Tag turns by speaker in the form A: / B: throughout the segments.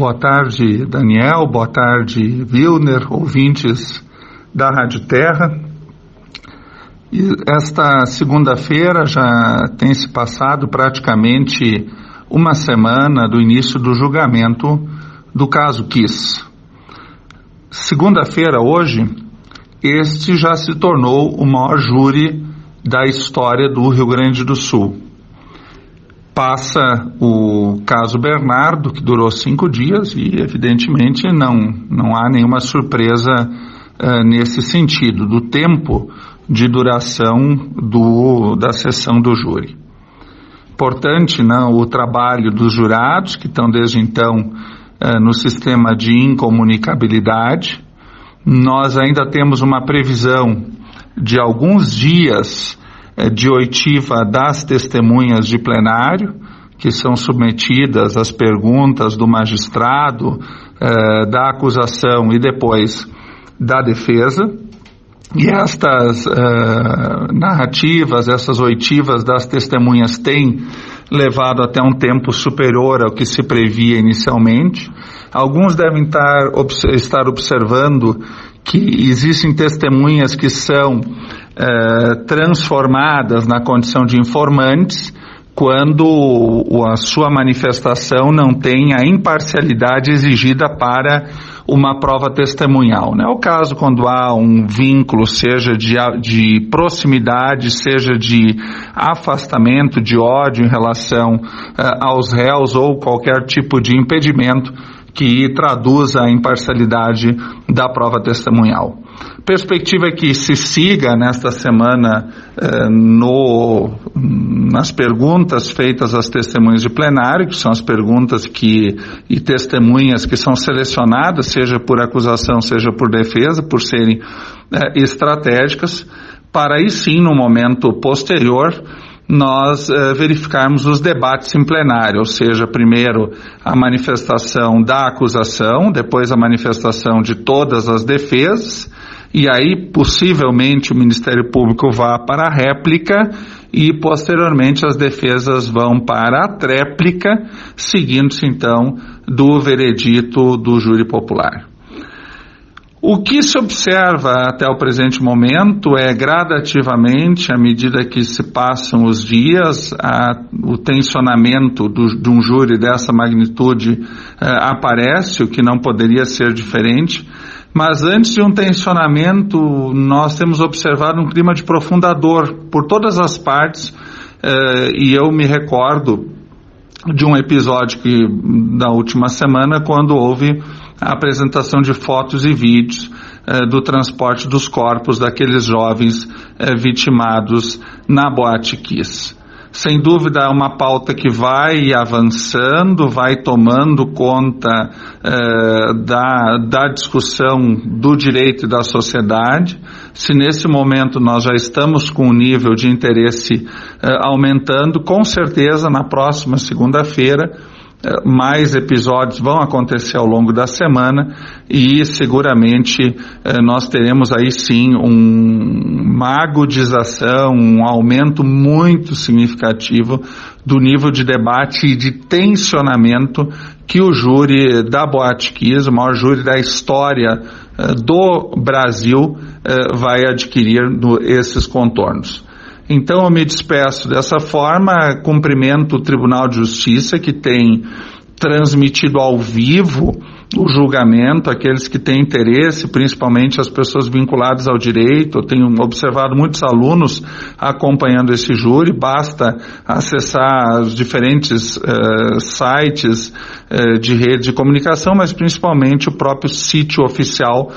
A: Boa tarde, Daniel. Boa tarde, Wilner, ouvintes da Rádio Terra. E esta segunda-feira já tem se passado praticamente uma semana do início do julgamento do caso Kiss. Segunda-feira, hoje, este já se tornou o maior júri da história do Rio Grande do Sul passa o caso Bernardo, que durou cinco dias, e evidentemente não, não há nenhuma surpresa uh, nesse sentido, do tempo de duração do, da sessão do júri. Importante não, o trabalho dos jurados, que estão desde então uh, no sistema de incomunicabilidade. Nós ainda temos uma previsão de alguns dias de oitiva das testemunhas de plenário, que são submetidas às perguntas do magistrado, eh, da acusação e depois da defesa. E estas eh, narrativas, essas oitivas das testemunhas têm levado até um tempo superior ao que se previa inicialmente. Alguns devem estar, estar observando que existem testemunhas que são eh, transformadas na condição de informantes quando a sua manifestação não tem a imparcialidade exigida para uma prova testemunhal. Não é o caso quando há um vínculo, seja de, de proximidade, seja de afastamento, de ódio em relação uh, aos réus ou qualquer tipo de impedimento que traduza a imparcialidade da prova testemunhal. Perspectiva é que se siga nesta semana eh, no, nas perguntas feitas às testemunhas de plenário, que são as perguntas que, e testemunhas que são selecionadas, seja por acusação, seja por defesa, por serem eh, estratégicas, para aí sim, no momento posterior, nós eh, verificarmos os debates em plenário, ou seja, primeiro a manifestação da acusação, depois a manifestação de todas as defesas, e aí possivelmente o Ministério Público vá para a réplica e posteriormente as defesas vão para a tréplica, seguindo-se então do veredito do júri popular. O que se observa até o presente momento é gradativamente, à medida que se passam os dias, a, o tensionamento do, de um júri dessa magnitude eh, aparece, o que não poderia ser diferente. Mas antes de um tensionamento, nós temos observado um clima de profunda dor por todas as partes, eh, e eu me recordo de um episódio que, da última semana, quando houve a apresentação de fotos e vídeos eh, do transporte dos corpos daqueles jovens eh, vitimados na Boate Kiss. Sem dúvida é uma pauta que vai avançando, vai tomando conta eh, da, da discussão do direito e da sociedade. Se nesse momento nós já estamos com o nível de interesse eh, aumentando, com certeza na próxima segunda-feira mais episódios vão acontecer ao longo da semana e seguramente é, nós teremos aí sim um, uma agudização, um aumento muito significativo do nível de debate e de tensionamento que o júri da Boate Kiss, o maior júri da história é, do Brasil, vai adquirir esses contornos. Então eu me despeço dessa forma, cumprimento o Tribunal de Justiça que tem transmitido ao vivo o julgamento, aqueles que têm interesse, principalmente as pessoas vinculadas ao direito. Eu tenho observado muitos alunos acompanhando esse júri, basta acessar os diferentes uh, sites uh, de rede de comunicação, mas principalmente o próprio sítio oficial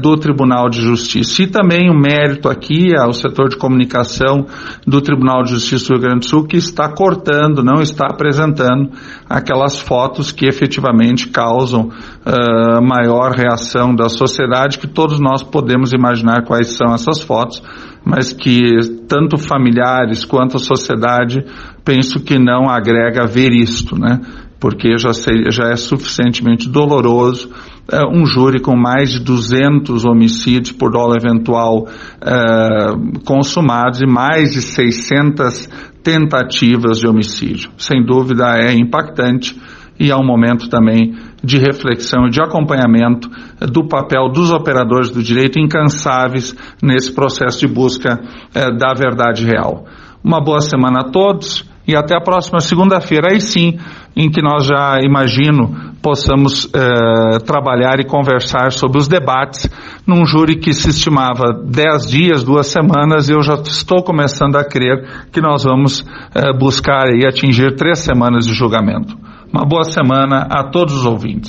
A: do Tribunal de Justiça. E também o um mérito aqui ao setor de comunicação do Tribunal de Justiça do Rio Grande do Sul, que está cortando, não está apresentando aquelas fotos que efetivamente causam uh, maior reação da sociedade, que todos nós podemos imaginar quais são essas fotos, mas que tanto familiares quanto a sociedade penso que não agrega ver isto, né? Porque já, sei, já é suficientemente doloroso uh, um júri com mais de 200 homicídios por dólar eventual uh, consumados e mais de 600 tentativas de homicídio. Sem dúvida é impactante e é um momento também de reflexão e de acompanhamento do papel dos operadores do direito incansáveis nesse processo de busca eh, da verdade real. Uma boa semana a todos e até a próxima segunda-feira, aí sim, em que nós já imagino possamos eh, trabalhar e conversar sobre os debates num júri que se estimava dez dias, duas semanas, e eu já estou começando a crer que nós vamos eh, buscar e atingir três semanas de julgamento. Uma boa semana a todos os ouvintes.